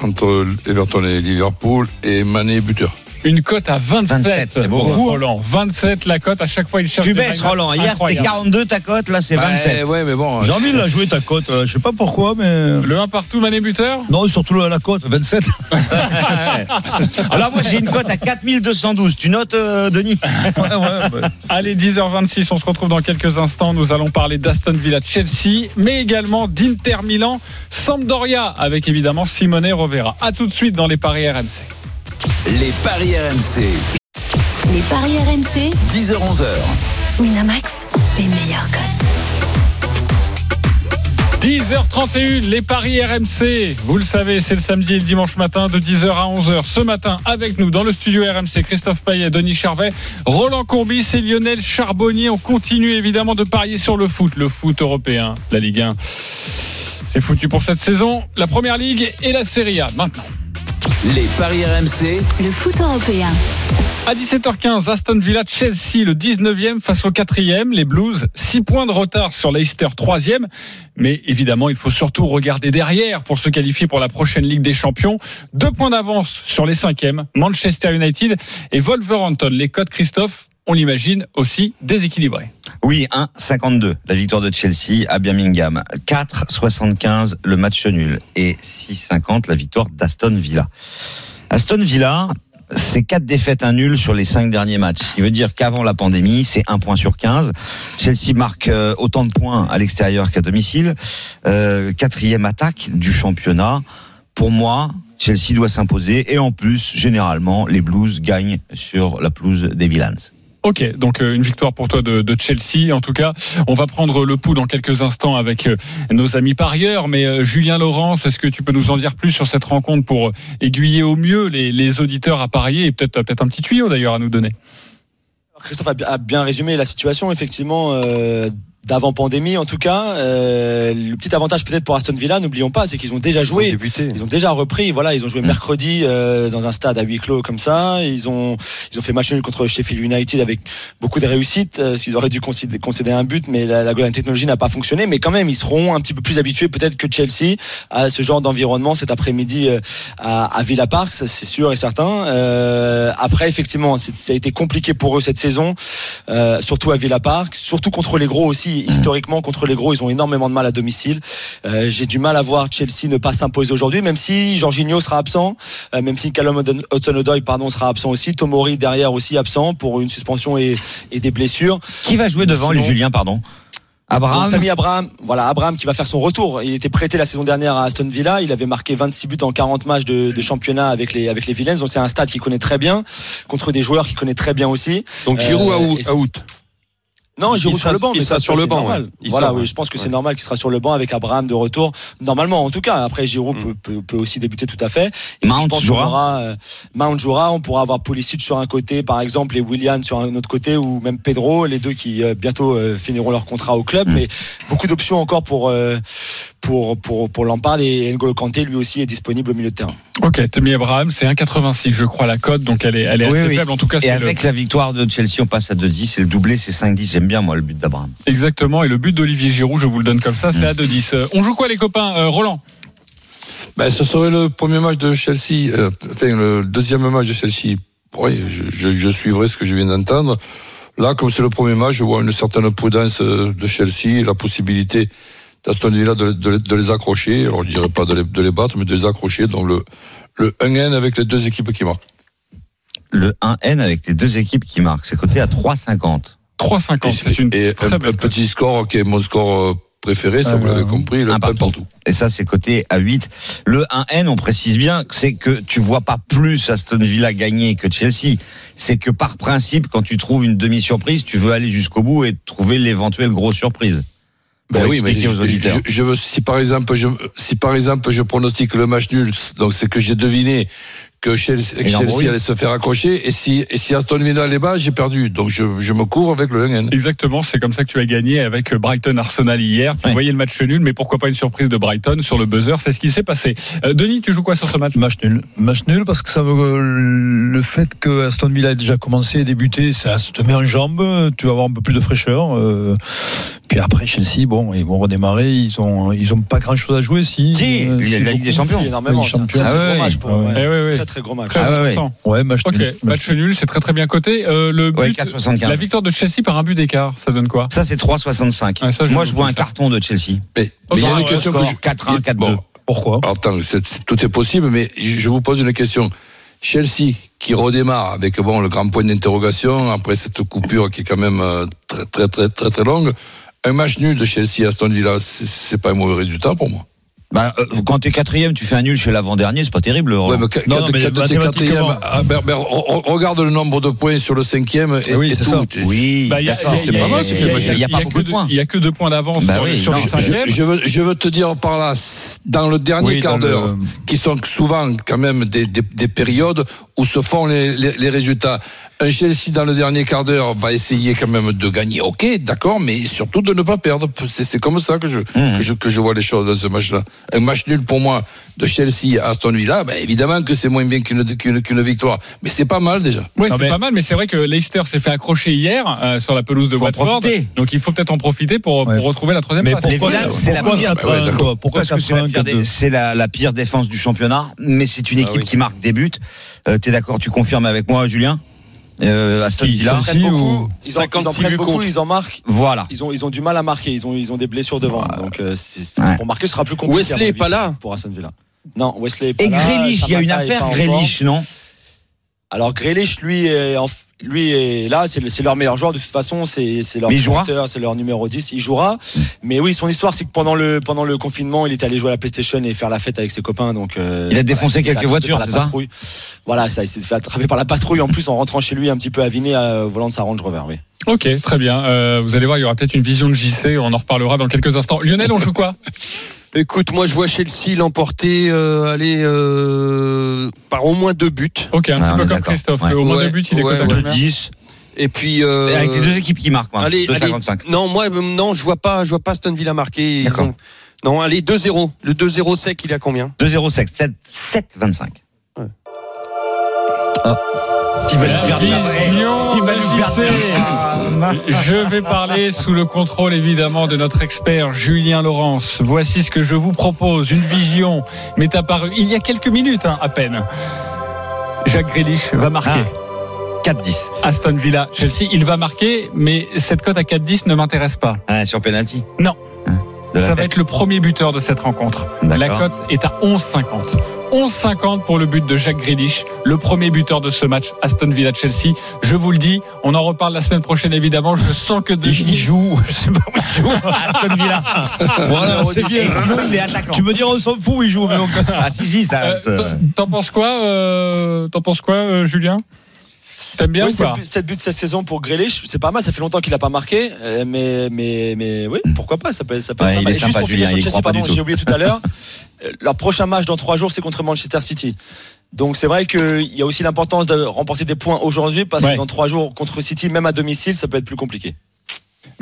Entre Everton et Liverpool et Mané buteur. Une cote à 27, 27, c'est pour beau. Roland. 27 la cote, à chaque fois il cherche Tu baisses, Roland. Hier, c'était incroyables. 42 ta cote, là, c'est Ouais, 27. ouais, mais bon. J'ai envie de la jouer ta cote. euh, Je sais pas pourquoi, mais. Le 1 partout, Mané buteur Non, surtout la la cote, 27. Alors moi, j'ai une cote à 4212. Tu notes, euh, Denis Ouais, ouais, ouais. Allez, 10h26, on se retrouve dans quelques instants. Nous allons parler d'Aston Villa Chelsea, mais également d'Inter Milan, Sampdoria, avec évidemment Simone Rovera. A tout de suite dans les paris RMC. Les paris RMC. Les paris RMC, 10h-11h. Winamax, les meilleurs cotes. 10h31, les paris RMC. Vous le savez, c'est le samedi et le dimanche matin de 10h à 11h. Ce matin, avec nous dans le studio RMC, Christophe Payet, Denis Charvet, Roland Courbis et Lionel Charbonnier. On continue évidemment de parier sur le foot, le foot européen, la Ligue 1. C'est foutu pour cette saison. La Première Ligue et la Serie A. Maintenant. Les paris RMC. Le foot européen. À 17h15, Aston Villa Chelsea, le 19e face au 4e. Les Blues, 6 points de retard sur Leicester, 3e. Mais évidemment, il faut surtout regarder derrière pour se qualifier pour la prochaine Ligue des Champions. Deux points d'avance sur les 5e, Manchester United et Wolverhampton. Les codes, Christophe, on l'imagine aussi déséquilibrés. Oui, 1,52 la victoire de Chelsea à Birmingham. 4,75 le match nul. Et 6,50 la victoire d'Aston Villa. Aston Villa, c'est quatre défaites, un nul sur les cinq derniers matchs. Ce qui veut dire qu'avant la pandémie, c'est un point sur 15. Chelsea marque euh, autant de points à l'extérieur qu'à domicile. Euh, quatrième attaque du championnat. Pour moi, Chelsea doit s'imposer. Et en plus, généralement, les Blues gagnent sur la pelouse des Villans. Ok, donc euh, une victoire pour toi de, de, Chelsea. En tout cas, on va prendre le pouls dans quelques instants avec euh, nos amis parieurs. Mais euh, Julien Laurence, est-ce que tu peux nous en dire plus sur cette rencontre pour aiguiller au mieux les, les auditeurs à parier et peut-être peut-être un petit tuyau d'ailleurs à nous donner? Christophe a bien résumé la situation. Effectivement, euh, d'avant pandémie en tout cas. Euh, le petit avantage peut-être pour Aston Villa, n'oublions pas, c'est qu'ils ont déjà joué, Ils ont débuté. ils ont déjà repris. Voilà, ils ont joué mercredi euh, dans un stade à huis clos comme ça. Ils ont ils ont fait match nul contre Sheffield United avec beaucoup de réussites. Euh, S'ils auraient dû concéder, concéder un but, mais la, la Golden Technology n'a pas fonctionné. Mais quand même, ils seront un petit peu plus habitués peut-être que Chelsea à ce genre d'environnement cet après-midi euh, à, à Villa Park, c'est sûr et certain. Euh, après, effectivement, ça a été compliqué pour eux cette saison, euh, surtout à Villa Park, surtout contre les gros aussi. Historiquement, contre les gros, ils ont énormément de mal à domicile. Euh, J'ai du mal à voir Chelsea ne pas s'imposer aujourd'hui, même si Jorginho sera absent, euh, même si Callum Hudson-Odoi pardon sera absent aussi, Tomori derrière aussi absent pour une suspension et, et des blessures. Qui va jouer devant Sinon- les Julien, pardon Abraham donc, Tammy Abraham, voilà, Abraham qui va faire son retour. Il était prêté la saison dernière à Aston Villa. Il avait marqué 26 buts en 40 matchs de, de championnat avec les, avec les Villains. Donc, c'est un stade qu'il connaît très bien, contre des joueurs qu'il connaît très bien aussi. Donc Giroud Euh, out. Non, Il Giroud sera- sur le banc, il mais sera ça, sur le c'est banc, ouais. Voilà, sort, oui, ouais. je pense que c'est normal qu'il sera sur le banc avec Abraham de retour. Normalement, en tout cas. Après, Giroud Mm. peut, peut, peut aussi débuter tout à fait. Et Mount je pense qu'on jouera aura, euh, Mount jouera. On pourra avoir Pulisic sur un côté, par exemple, et Willian sur un autre côté, ou même Pedro, les deux qui euh, bientôt euh, finiront leur contrat au club. Mm. Mais beaucoup d'options encore pour euh, pour pour pour Lampard et N'Golo Kanté lui aussi est disponible au milieu de terrain. Ok, Tammy Abraham, c'est 1,86 je crois la cote, donc elle est, elle est Oui, assez oui. faible. En tout cas, Et le- avec la victoire de Chelsea, on passe à 2-10. Et le doublé, c'est 5-10. Bien, moi, le but d'Abraham. exactement. Et le but d'Olivier Giroud, je vous le donne comme ça, c'est à 2,10. Euh, On joue quoi les copains Euh, Roland? Ben, ce serait le premier match de Chelsea, euh, enfin le deuxième match de Chelsea. Oui, je, je, je suivrai ce que je viens d'entendre. Là, comme c'est le premier match, je vois une certaine prudence de Chelsea, la possibilité d'Aston Villa de, de, de les accrocher. Alors, je dirais pas de les, de les battre, mais de les accrocher. Donc, le, le 1N avec les deux équipes qui marquent. Le 1N avec les deux équipes qui marquent. C'est coté à 3,50. 3,50, c'est une Et très un, belle un petit score qui est mon score euh, préféré, ça Ah, vous l'avez compris, le Un 1 partout. partout. Et ça, c'est coté à 8. Le 1N, on précise bien, que c'est que tu vois pas plus Aston Villa gagner que Chelsea. C'est que par principe, quand tu trouves une demi-surprise, tu veux aller jusqu'au bout et trouver l'éventuelle grosse surprise. Ben oui, mais je, je- je veux, si par exemple, je, si par exemple, je pronostique le match nul, donc c'est que j'ai deviné que Chelsea, que. Chelsea allait se faire accrocher, et si, et si Aston Villa les bat, j'ai perdu. Donc je, je me cours avec le 1N. Exactement, c'est comme ça que tu as gagné avec Brighton Arsenal hier. Tu Ouais. voyais le match nul, mais pourquoi pas une surprise de Brighton sur le buzzer? C'est ce qui s'est passé. Euh, Denis, tu joues quoi sur ce match? Match nul. Match nul parce que ça veut, le fait que Aston Villa ait déjà commencé et débuté, ça te met en jambe, tu vas avoir un peu plus de fraîcheur. euh, puis après Chelsea, bon, ils vont redémarrer, ils ont, ils ont pas grand chose à jouer si. Si, euh, il y a la Ligue des. Champions. Si, énormément. Ligue C'est Ah ouais, match pour ouais. eux, ouais. Très gros match. Très Ah ouais, ouais. match nul. match nul, c'est très très bien coté. Euh, le Ouais, but, 4,75. la victoire de Chelsea par un but d'écart, ça donne quoi? Ça, c'est 3,65. Ouais, ça, je Moi, je vois un ça. carton de Chelsea. Mais, mais il y a une question que score je, 4-1, 4-2. Bon, Pourquoi? Attends, tout est possible, mais je vous pose une question. Chelsea qui redémarre avec bon le grand point d'interrogation après cette coupure qui est quand même euh, très très très très très longue. Un match nul de Chelsea à Aston Villa, c'est- c'est pas un mauvais résultat pour moi. Bah, euh, quand t'es quatrième, tu fais un nul chez l'avant-dernier, c'est pas terrible. Roland. Ouais, mais quand, Non, non, mais t'es quatrième, ah, ben, ben, re- re- regarde le nombre de points sur le cinquième et, oui, et c'est tout. ça. Tu- Oui, Bah, c'est pas mal, il y a- pas que beaucoup de deux- points. Il y a que deux points d'avance Bah sur, oui, sur non, les je- cinquièmes. Je veux, je veux te dire par là, dans le dernier Oui, quart le- d'heure, qui sont souvent quand même des, des, des périodes où se font les, les, les résultats. Un Chelsea dans le dernier quart d'heure va essayer quand même de gagner, ok, d'accord, mais surtout de ne pas perdre. C'est c'est comme ça que je, Mmh. que je que je vois les choses dans ce match-là. Un match nul pour moi de Chelsea à Aston Villa, ben évidemment que c'est moins bien qu'une victoire, mais c'est pas mal déjà. Oui, c'est mais- pas mal, mais c'est vrai que Leicester s'est fait accrocher hier euh, sur la pelouse de Watford. Donc il faut peut-être en profiter pour, Ouais. pour retrouver la troisième Mais place. pourquoi c'est la pire. 4-1, Ouais, d'accord. quoi Pourquoi Parce que c'est la, 4-1, pire dé- 4-2 c'est la, la pire défense du championnat, mais c'est une Ah équipe oui. qui marque des buts. Euh, T'es d'accord Tu confirmes avec moi, Julien? Euh, Aston Villa. Ils ou- beaucoup. Ils en, ils en 56 prennent buts beaucoup. contre. Ils en marquent. Voilà. Ils ont, ils ont du mal à marquer. Ils ont, ils ont des blessures devant. Donc, euh, c'est- c'est- Ouais. pour marquer, ce sera plus compliqué. Wesley est pas là. Pour Aston Villa. Non, Wesley est pas Et là. Grealish, il y a une affaire Grealish, non? Alors Grealish, lui, est en lui est là, c'est le- c'est leur meilleur joueur de toute façon, c'est leur buteur, c'est leur numéro 10, il jouera. Mais oui, son histoire, c'est que pendant le pendant le confinement, il était allé jouer à la PlayStation et faire la fête avec ses copains. Donc euh, Il a défoncé s'est fait quelques attraper voitures, par la c'est ça patrouille. Voilà, ça, il s'est fait attraper par la patrouille en plus en rentrant chez lui un petit peu aviné euh, au volant de sa Range Rover. Oui. Ok, très bien. Euh, vous allez voir, il y aura peut-être une vision de JC. On en reparlera dans quelques instants. Lionel, on joue quoi? Écoute, moi je vois Chelsea l'emporter, euh, aller euh, par au moins deux buts. Ok, un Ah, petit peu comme. Christophe. Ouais. Au moins Ouais, deux buts, il est ouais, coté à ouais. combien 10. Et puis euh, Et avec les deux équipes qui marquent, moi. allez, allez, 2,55. non, moi euh, non, je vois pas, je vois pas Aston Villa marquer. Ils D'accord. ont- Non, allez 2-0. Le 2-0 sec, il est à combien? 2-0 sec. 7, 7,25. Ouais. Ah. Il va nous faire faire Je vais parler sous le contrôle évidemment de notre expert Julien Laurence. Voici ce que je vous propose. Une vision m'est apparue il y a quelques minutes hein, à peine. Jacques Grealish va marquer. 4-10. Aston Villa, Chelsea, il va marquer, mais cette cote à 4-10 ne m'intéresse pas. Ah, sur penalty Non. Hein, Ça va être le premier buteur de cette rencontre. La cote est à 11,50. 11,50 pour le but de Jacques Grealish, le premier buteur de ce match Aston Villa Chelsea. Je vous le dis, on en reparle la semaine prochaine évidemment. Je sens que Il, Denis il joue, je sais pas où il joue. Aston Villa. Voilà, c'est bien. Sinon, il est attaquant. Tu me diras, on s'en fout, il joue. Mais on- Ah, si, si, ça. Euh, ça- t'en- penses quoi, euh, t'en penses quoi, euh, Julien? T'aimes bien oui, ou pas? 7 buts, cette saison pour Grealish, c'est pas mal. Ça fait longtemps qu'il a pas marqué, mais mais mais oui, pourquoi pas Ça peut ça peut Ouais, être pas il mal. est Et sympa, juste pour Julien, finir sur Chelsea, pardon, j'ai oublié tout à l'heure. Leur prochain match dans trois jours, c'est contre Manchester City. Donc c'est vrai qu'il y a aussi l'importance de remporter des points aujourd'hui parce Ouais. que dans trois jours contre City, même à domicile, ça peut être plus compliqué.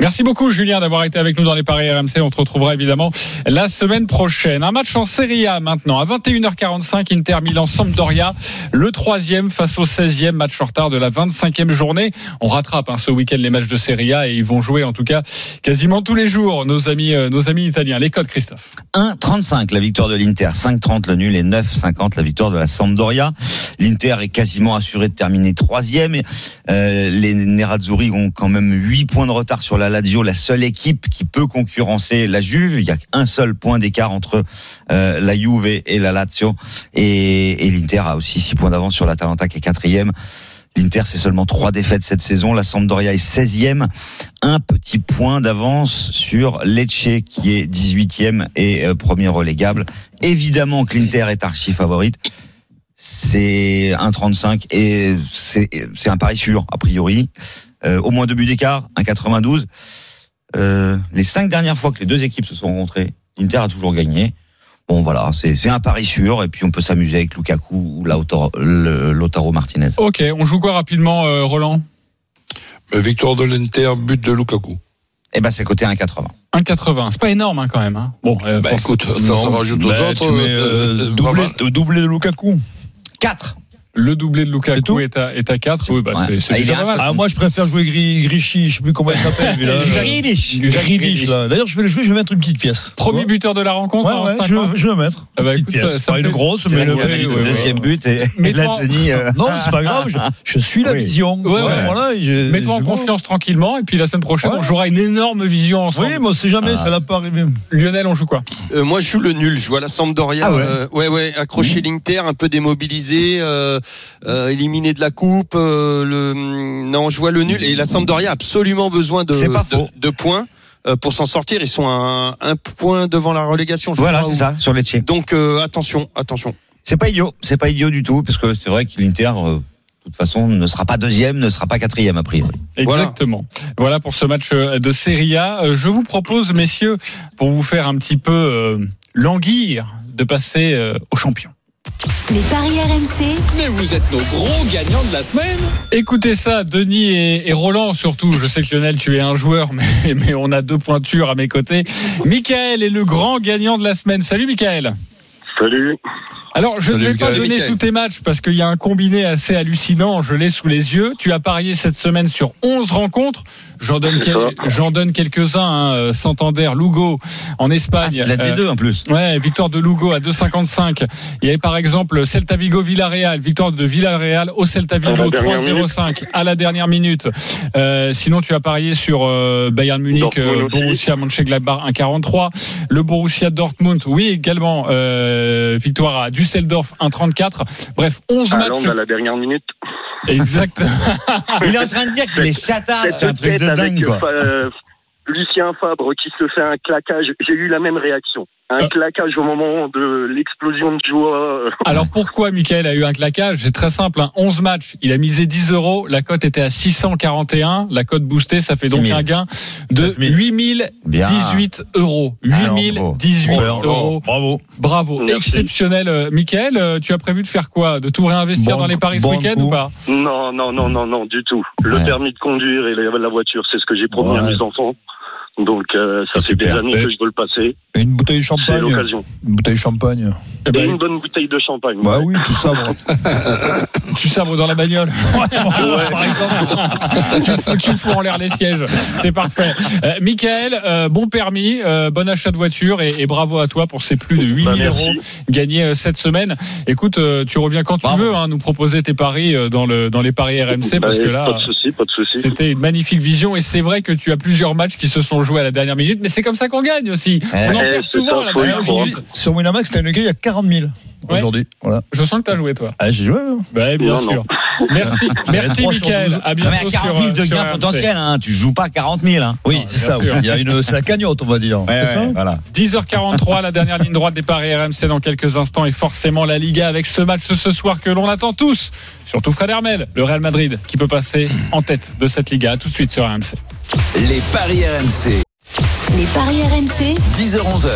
Merci beaucoup Julien d'avoir été avec nous dans les paris RMC. On te retrouvera évidemment la semaine prochaine. Un match en Serie A maintenant à 21h45 Inter Milan Sampdoria, le troisième face au 16e match en retard de la 25e journée. On rattrape hein, ce week-end les matchs de Serie A et ils vont jouer en tout cas quasiment tous les jours nos amis euh, nos amis italiens. Les codes Christophe. 1,35 la victoire de l'Inter, 5,30 le nul et 9,50 la victoire de la Sampdoria. L'Inter est quasiment assuré de terminer troisième. Euh, les Nerazzurri ont quand même 8 points de retard sur la Lazio, la seule équipe qui peut concurrencer la Juve. Il y a un seul point d'écart entre euh, la Juve et la Lazio. Et, l'Inter a aussi 6 points d'avance sur l'Atalanta qui est quatrième. L'Inter, c'est seulement trois défaites cette saison. La Sampdoria est 16e. Un petit point d'avance sur Lecce, qui est 18e et euh, premier relégable. Évidemment que l'Inter est archi favorite. C'est 1,35 et c'est un pari sûr, a priori. Euh, au moins deux buts d'écart, 1,92. Euh, les cinq dernières fois que les deux équipes se sont rencontrées, l'Inter a toujours gagné. Bon voilà, c'est c'est un pari sûr et puis on peut s'amuser avec Lukaku ou Lautaro, Lautaro Martinez. Ok, on joue quoi rapidement euh, Roland? Euh, Victoire de l'Inter, but de Lukaku. Eh ben c'est coté 1,80. 1,80. C'est pas énorme hein, quand même. Hein. Bon, euh, Bah écoute, ça se rajoute aux bah, autres. tu mets, doublé, euh, doublé de Lukaku. 4 le doublé de Lukaku tout est à, est à 4. Oui, bah, Ouais. c'est- Ah, est pas Ah, moi, je préfère jouer Gri, Grichy, je sais plus comment il s'appelle. là. Grealish. Grealish, là. D'ailleurs, je vais le jouer, je vais mettre une petite pièce. Premier buteur de la rencontre Ouais, en ouais, 50. je, je vais le mettre. Ah bah, Une écoute, pièce. ça- ça pas me une fait- grosse, mais le ouais, deuxième but et, et là Denis. euh, Non, c'est pas grave. Je, je suis la Oui. vision. Ouais, ouais. Voilà, Mets-toi en confiance tranquillement et puis la semaine prochaine on jouera une énorme vision ensemble. Oui, mais on sait jamais, Ah. ça n'a pas arrivé. Lionel, on joue quoi? Euh, moi, je joue le nul. Je vois la Sampdoria. Ah ouais. euh, ouais, accrocher l'Inter, un peu démobilisé, euh, euh, éliminé de la coupe. euh, le, non, je vois le nul. Et la Sampdoria a absolument besoin de, C'est pas de, faux. de points euh, pour s'en sortir. Ils sont à un, un point devant la relégation. je Voilà, c'est ça, sur les Tchèques. Donc euh, attention, attention. C'est pas idiot, c'est pas idiot du tout, parce que c'est vrai que l'Inter, euh, de toute façon, ne sera pas deuxième, ne sera pas quatrième a priori. Exactement. Voilà. pour ce match de Serie A. Je vous propose, messieurs, pour vous faire un petit peu euh, languir, de passer euh, aux champions. Les paris RMC, Mais vous êtes nos gros gagnants de la semaine. Écoutez ça, Denis et, et Roland surtout. Je sais que Lionel, tu es un joueur, mais, mais on a deux pointures à mes côtés. Michael est le grand gagnant de la semaine. Salut Michael. Salut. Alors, je ne vais pas donner Michael. tous tes matchs parce qu'il y a un combiné assez hallucinant. Je l'ai sous les yeux. Tu as parié cette semaine sur 11 rencontres. J'en donne, C'est quel- ça. j'en donne quelques-uns. Hein. Euh, Santander, Lugo en Ah, Espagne. c'est de la Euh, D2 en plus. Ouais, victoire de Lugo à 2,55. Il y avait par exemple Celta Vigo Villarreal, victoire de Villarreal au Celta Vigo dernière 3,05 à la dernière minute. Euh, sinon, tu as parié sur euh, Bayern Munich, euh. Borussia Mönchengladbach 1,43. Le Borussia Dortmund, oui également. Euh, euh, victoire à Düsseldorf 1-34. Bref, 11 À matchs. Londres, à la dernière minute. Exact. Il est en train de dire qu'il est chatard, c'est un truc de dingue, quoi. euh, Lucien Fabre qui se fait un claquage. J'ai eu la même réaction. Un Euh. claquage au moment de l'explosion de joie. Alors pourquoi Michael a eu un claquage? C'est très simple. Hein. 11 matchs, il a misé 10 euros. La cote était à 641. La cote boostée, ça fait donc 6 000. un gain de 8018 euros. Alors, 8018 bravo. euros. Bravo. Bravo, Merci. exceptionnel. Euh, Michael, euh, tu as prévu de faire quoi? De tout réinvestir Bon dans les paris bon ce week-end ou pas? Non, non, non, non, non, du tout. Le Ouais. permis de conduire et la, la voiture, c'est ce que j'ai promis à mes enfants. Donc, euh, ça C'est fait des années que je veux le passer. Et une bouteille de C'est champagne. l'occasion. Une bouteille de champagne. Eh Et ben, une bonne bouteille de champagne. Bah ouais. oui, tout ça. bon. Tu sabres dans la bagnole. Par exemple. tu, le fous, tu fous en l'air les sièges. C'est parfait. Euh, Michael, euh, bon permis, euh, bon achat de voiture et, et bravo à toi pour ces plus de 8000 Bah, euros gagnés euh, cette semaine. Écoute, euh, tu reviens quand tu Bravo. veux hein, nous proposer tes paris euh, dans, le, dans les paris RMC parce Bah, que Pas là. de souci, pas de souci. C'était une magnifique vision et c'est vrai que tu as plusieurs matchs qui se sont joués à la dernière minute, mais c'est comme ça qu'on gagne aussi. On en Eh, souvent à. Sur Winamax, t'as une grille à 40 000 Ouais. aujourd'hui. Voilà. Je sens que tu as joué toi. Ah, j'ai joué. hein. Bah, bien Non, sûr. non. Merci, merci Michael. À Non, bientôt mais à 40 sur, 000 euh, de gains potentiels, hein. tu joues pas 40 000. Hein. Oui, c'est ça. sûr. oui. Il y a une, c'est la cagnotte, on va dire. Ouais, c'est ça ouais, voilà. 10h43, la dernière ligne droite des paris RMC dans quelques instants et forcément la Liga avec ce match ce soir que l'on attend tous. Surtout Fred Hermel, le Real Madrid qui peut passer en tête de cette Liga. À tout de suite sur RMC. Les paris RMC, Les paris RMC, 10h-11h.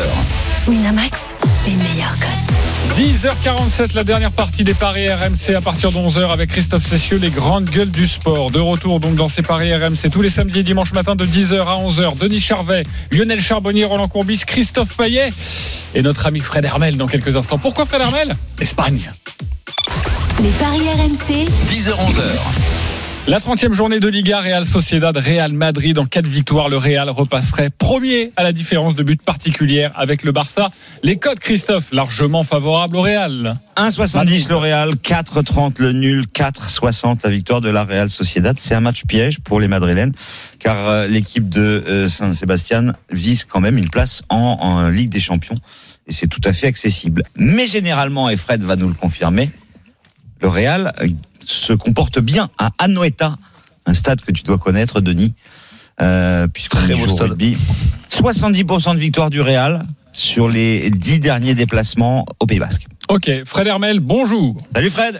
Winamax, les meilleurs cotes. 10h47, la dernière partie des paris RMC à partir de 11h avec Christophe Cessieux, les grandes gueules du sport. De retour donc dans ces paris RMC tous les samedis et dimanches matin de 10h à 11h. Denis Charvet, Lionel Charbonnier, Roland Courbis, Christophe Payet et notre ami Fred Hermel dans quelques instants. Pourquoi Fred Hermel? Espagne. Les paris RMC, 10h-11h. La 30e journée de Liga, Real Sociedad, Real Madrid. En cas de victoire, le Real repasserait premier à la différence de but particulière avec le Barça. Les codes, Christophe, largement favorables au Real. 1,70 le Real, 4,30 le nul, 4,60 la victoire de la Real Sociedad. C'est un match piège pour les Madrilènes, car euh, l'équipe de euh, San Sebastian vise quand même une place en, Ligue des Champions. Et c'est tout à fait accessible. Mais généralement, et Fred va nous le confirmer, le Real se comporte bien à Anoeta, un stade que tu dois connaître, Denis, euh, puisqu'on Très y beau joue au stade. rugby. 70% de victoire du Real sur les 10 derniers déplacements au Pays Basque. Ok, Fred Hermel, bonjour. Salut Fred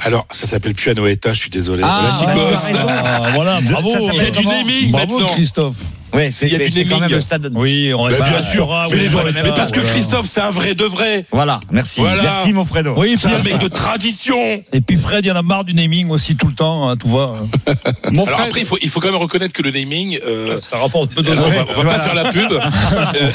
Alors, ça s'appelle plus Anoeta, je suis désolé. Ah, Voilà, tu ouais, bosses. ouais, ouais. Ah, voilà, De- bravo. ça s'appelle Il y a du naming Bravo, maintenant. Christophe. Ouais, c'est Il y a mais du c'est quand naming. même le stade. Oui, on Bah, reste bien sûr. Ah, Mais, parce que voilà. Christophe, c'est un vrai de vrai. Voilà, merci. Voilà. Merci mon Fredo. Oui, C'est un mec de tradition. et puis Fred, il y en a marre du naming aussi tout le temps, hein, tu vois. Mon Alors après, il faut, il faut quand même reconnaître que le naming. euh, Ça rapporte peu de on va, on va Voilà. pas faire la pub. Euh,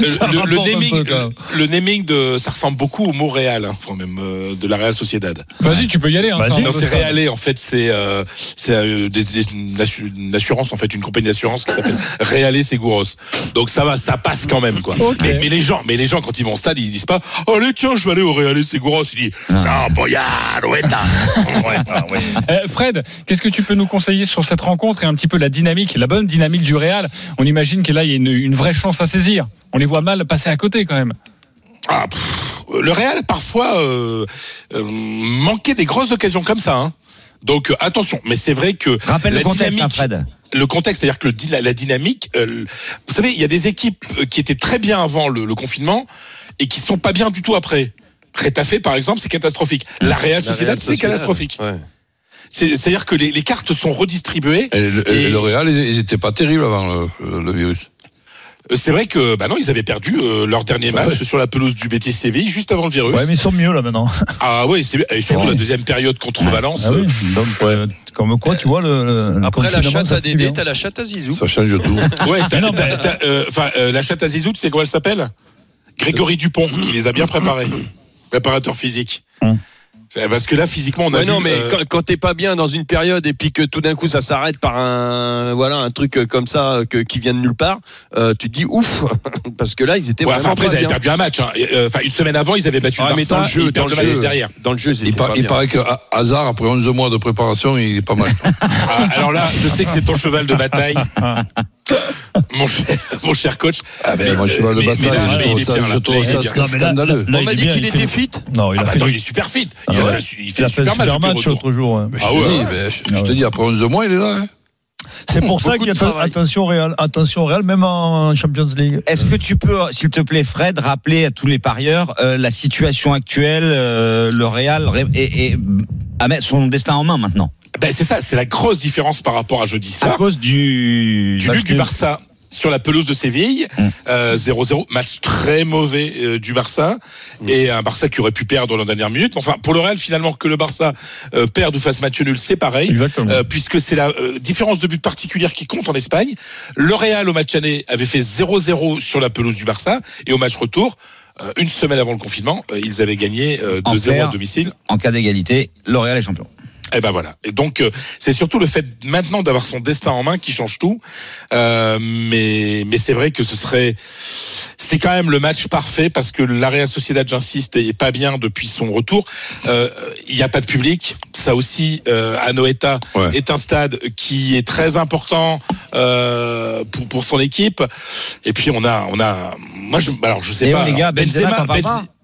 le, naming, quand le de, ça ressemble beaucoup au mot Real, hein, enfin même euh, de la Real Sociedad. vas-y, tu peux y aller. Hein, Non, on c'est réalé en fait, c'est euh, c'est euh, une assurance en fait, une compagnie d'assurance qui s'appelle Realé Seguros. Donc ça va, ça passe quand même quoi. Mais, mais les gens, mais les gens quand ils vont au stade, ils disent pas, allez tiens, je vais aller au Realé Seguros. Ils disent, Non. non, boyard, ouais, ouais, ouais. Euh, Fred, qu'est-ce que tu peux nous conseiller sur cette rencontre et un petit peu la dynamique, la bonne dynamique du Real? On imagine que là, il y a une, une vraie chance à saisir. On les voit mal passer à côté quand même. Ah, pff, le Real parfois euh, euh, manquait des grosses occasions comme ça. Hein. Donc euh, attention, mais c'est vrai que Rappelle la le contexte, dynamique, hein, Fred. Le contexte, c'est-à-dire que le, la, dynamique, euh, vous savez, il y a des équipes euh, qui étaient très bien avant le, le confinement et qui sont pas bien du tout après. Retafe, par exemple, c'est catastrophique. La Real Sociedad, c'est catastrophique. ouais. C'est-à-dire que les, les cartes sont redistribuées. Et le, Et- et le Real, ils ils étaient pas terribles avant le virus. Euh, C'est vrai que, bah non, ils avaient perdu euh, leur dernier match Ouais. sur la pelouse du Betis Séville juste avant le virus. Ouais, mais ils sont mieux là maintenant. Ah ouais, c'est et surtout Ouais. la deuxième période contre Valence. Ah oui, euh, donc, euh, comme quoi, tu vois, le, Après la chatte à Dédé, t'as la chatte à Zizou. Ça change tout. Ouais, t'as- Mais non, t'as- mais- t'as, euh, enfin, euh, la chatte à Zizou, tu sais comment elle s'appelle? Grégory Dupont, qui les a bien préparés. Préparateur physique. Hum. C'est Parce que là, physiquement, on a Ouais, vu, non, mais euh, quand, quand t'es pas bien dans une période et puis que tout d'un coup ça s'arrête par un voilà un truc comme ça euh, que, qui vient de nulle part, euh, tu te dis ouf parce que là ils étaient ouais, vraiment enfin, après, pas ils avaient bien. perdu un match. hein. Euh, Enfin, une semaine avant, ils avaient battu Ah, le mais dans le jeu, dans le derrière. Dans le jeu, ils Il, par- pas il bien. paraît que Ha- Hazard, après 11 mois de préparation, il est pas mal. Ah, alors là, je sais que c'est ton cheval de bataille. mon cher, mon cher coach. Ah ben, moi, je suis Barça, mais là, je trouve ça, bien, je là. trouve Il est ça bien. Non, mais là, scandaleux. là, On m'a dit qu'il il était fait- fit. Non, il Ah a bah fait il est super fit. Ah Il, a ouais. fait, il fait il a un fait un super match. l'autre jour. hein. Je Ah te ouais, dis, ouais. je, je te dis, après 11 mois, il est là. hein. C'est pour ça qu'il y a de attention Real, attention Real, même en Champions League. Est-ce que tu peux, s'il te plaît, Fred, rappeler à tous les parieurs euh, la situation actuelle, euh, le Real et, et à mettre son destin en main maintenant? Ben, c'est ça, c'est la grosse différence par rapport à jeudi À soir. cause du du but du Barça sur la pelouse de Séville, Mm. euh, 0-0, match très mauvais euh, du Barça et un Barça qui aurait pu perdre dans la dernière minute. Enfin, pour le Real, finalement, que le Barça euh, perde ou fasse match nul, c'est pareil. Puisque c'est la différence de but particulière qui compte en Espagne. Le Real au match aller avait fait 0-0 sur la pelouse du Barça et au match retour, une semaine avant le confinement, ils avaient gagné euh, En 2-0 à domicile. En cas d'égalité, le Real est champion. Et ben voilà. Et donc euh, c'est surtout le fait maintenant d'avoir son destin en main qui change tout. Euh, mais mais c'est vrai que ce serait c'est quand même le match parfait parce que la Real Sociedad, j'insiste, est pas bien depuis son retour. Euh, Il n'y a pas de public. Ça aussi, euh, Anoeta Ouais. est un stade qui est très important euh, pour pour son équipe. Et puis on a on a moi je alors je sais Et pas. les gars, Benzema, t'en parles pas Euh,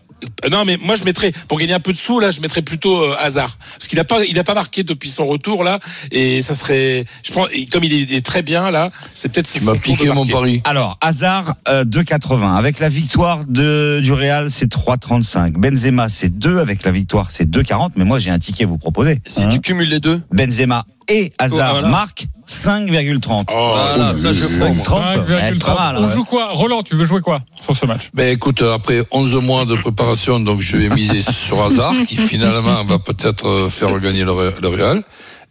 Non, mais moi je mettrais pour gagner un peu de sous là, je mettrais plutôt euh, Hazard parce qu'il a pas il a pas marqué depuis son retour là et ça serait je pense et comme il est, il est très bien là, c'est peut-être Tu m'as piqué mon pari. Alors, Hazard, euh, 2,80. Avec la victoire de, du Real, c'est 3,35. Benzema, c'est 2. Avec la victoire, c'est 2,40. Mais moi, j'ai un ticket à vous proposer. Si Hein tu cumules les deux. Benzema et Hazard Oh, voilà. marquent 5,30. Oh, Voilà, ça je prends. moi. 30. Eh, c'est pas mal, On joue quoi? Roland, tu veux jouer quoi sur ce match? Ben écoute, après 11 mois de préparation, donc je vais miser sur Hazard, qui finalement va peut-être euh, faire gagner le Real.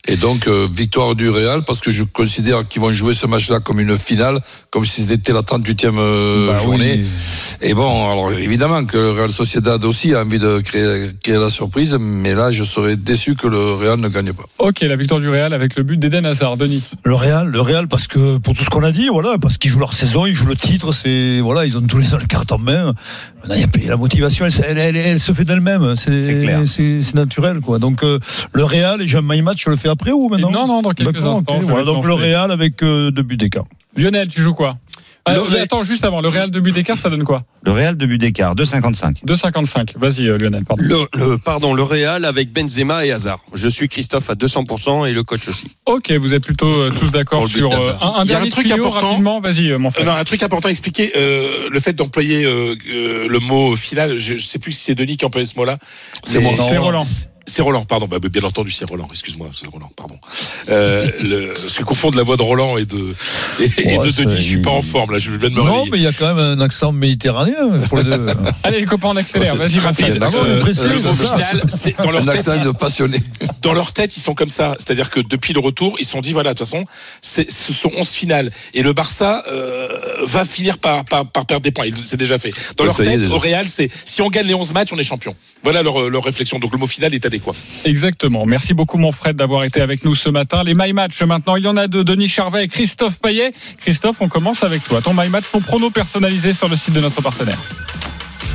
Et donc, euh, victoire du Real, parce que je considère qu'ils vont jouer ce match-là comme une finale, comme si c'était la 38e euh, Bah journée. oui. Et bon, alors évidemment que le Real Sociedad aussi a envie de créer, créer la surprise, mais là, je serais déçu que le Real ne gagne pas. Ok, la victoire du Real avec le but d'Eden Hazard. Denis. Le Real, le Real, parce que pour tout ce qu'on a dit, voilà, parce qu'ils jouent leur saison, ils jouent le titre, c'est voilà, ils ont tous les ans le carte en main. Maintenant, il y a plus- la motivation, elle, elle, elle- elle se fait d'elle-même, c'est C'est clair. c'est c'est naturel, quoi. Donc euh, le Real, et my match, je le fais après ou maintenant Non, non, dans quelques D'accord, instants. ok. je vais Voilà, te donc le. Real avec euh, deux buts d'écart. Lionel, tu joues quoi Ah, Le mais Ré- Attends, juste avant, le Real de but d'écart, ça donne quoi Le Real, deux buts d'écart, 2,55. 2,55. Vas-y, euh, Lionel, pardon. Le, le- pardon, le Real avec Benzema et Hazard. Je suis Christophe à 200% et le coach aussi. Ok, vous êtes plutôt euh, tous d'accord Pour le but sur euh, d'Hazard. un, un Il y a un dernier truc tuyau important. rapidement. Vas-y, euh, mon frère. Non, un truc important à expliquer, euh, le fait d'employer euh, euh, le mot final, je, je sais plus si c'est Denis qui employait ce mot-là. C'est mais- moi. C'est Roland. C'est Roland, pardon. Bah, bien entendu, c'est Roland. Excuse-moi, c'est Roland, pardon. Euh, le, je confonds de la voix de Roland et de, et, et de Denis. Je suis pas en forme, là. Je viens de me Non, réveiller. mais il y a quand même un accent méditerranéen pour les deux. Allez, les copains, on accélère. Vas-y, Rapide. Euh, le c'est mot ça. final, c'est dans leur Un tête. accent de passionné. dans leur tête, ils sont comme ça. C'est-à-dire que depuis le retour, ils se sont dit voilà, de toute façon, ce sont 11 finales. Et le Barça euh, va finir par, par, par perdre des points. Il- C'est déjà fait. Dans Ouais, leur tête, au Real, c'est si on gagne les 11 matchs, on est champion. Voilà leur, leur réflexion. Donc le mot final est adéquat. Exactement. Merci beaucoup, mon Fred, d'avoir été avec nous ce matin. Les My Match, maintenant, il y en a deux. Denis Charvet et Christophe Payet. Christophe, on commence avec toi. Ton My Match, ton prono personnalisé sur le site de notre partenaire.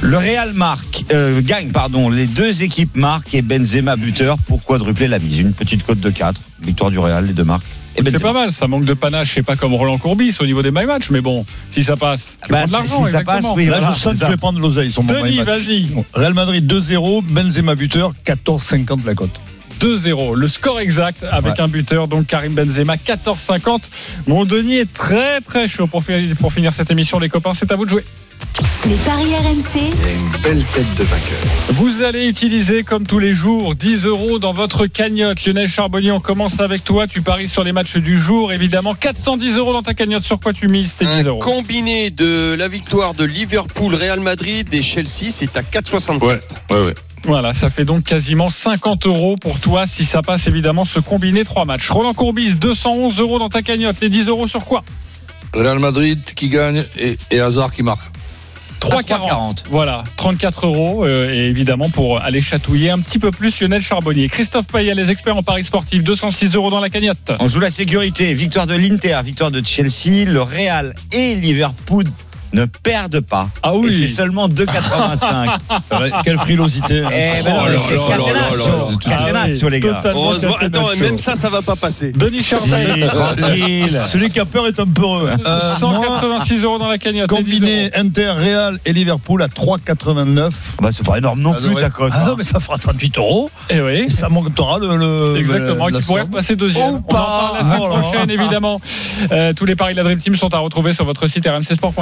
Le Real marque, euh, gagne, pardon. Les deux équipes marquent et Benzema buteur pour quadrupler la mise. Une petite cote de 4. Victoire du Real, les deux marques. Et C'est Benzema. pas mal, ça manque de panache, c'est pas comme Roland Courbis au niveau des My Match, mais bon, si ça passe, tu Bah, prends de l'argent, si ça passe, oui. Là, voilà, je sens c'est que je vais prendre l'oseille sur mon my Denis, vas-y. Bon, Real Madrid 2-0, Benzema buteur, 14,50 la cote. 2-0. Le score exact avec Ouais. un buteur, donc Karim Benzema, 14-50. Mon Denis est très très chaud pour, fi- pour finir cette émission, les copains. C'est à vous de jouer. Les paris RMC, une belle tête de vainqueur. Vous allez utiliser, comme tous les jours, 10 euros dans votre cagnotte. Lionel Charbonnier, on commence avec toi. Tu paries sur les matchs du jour, évidemment. 410 euros dans ta cagnotte. Sur quoi tu mises tes 10 Un euros combiné de la victoire de Liverpool, Real Madrid et Chelsea, c'est à 4,64. Ouais, ouais, ouais. Voilà, ça fait donc quasiment 50 euros pour toi si ça passe évidemment ce combiné 3 matchs. Roland Courbis, 211 euros dans ta cagnotte. Les 10 euros sur quoi? Real Madrid qui gagne et, et Hazard qui marque. 3,40. Voilà, 34 euros. euh, et évidemment, pour aller chatouiller un petit peu plus Lionel Charbonnier. Christophe Payet, les experts en paris sportif, 206 euros dans la cagnotte. On joue la sécurité. Victoire de l'Inter, victoire de Chelsea, le Real et Liverpool ne perdent pas. Ah Et oui. c'est seulement 2,85. Quelle frilosité. Eh ben non, Oh là là là là là là. Catenaccio, les gars. Heureusement, attends, même ça, ça va pas passer. Denis Charvet. Tranquille. Celui qui a peur est un peu heureux. Euh, moi, 186 euros dans la cagnotte. et 10 combiné. Inter, Real et Liverpool à 3,89. Bah, c'est pas énorme non Ça plus, ta cote. Ah hein. non, mais ça fera 38 euros. Eh oui. Et ça montera le. le Exactement, la qui pourrait somme. passer deuxième. Ou On en pas. parle la semaine Voilà. prochaine, évidemment. Euh, tous les paris de la Dream Team sont à retrouver sur votre site rmcsport.fr.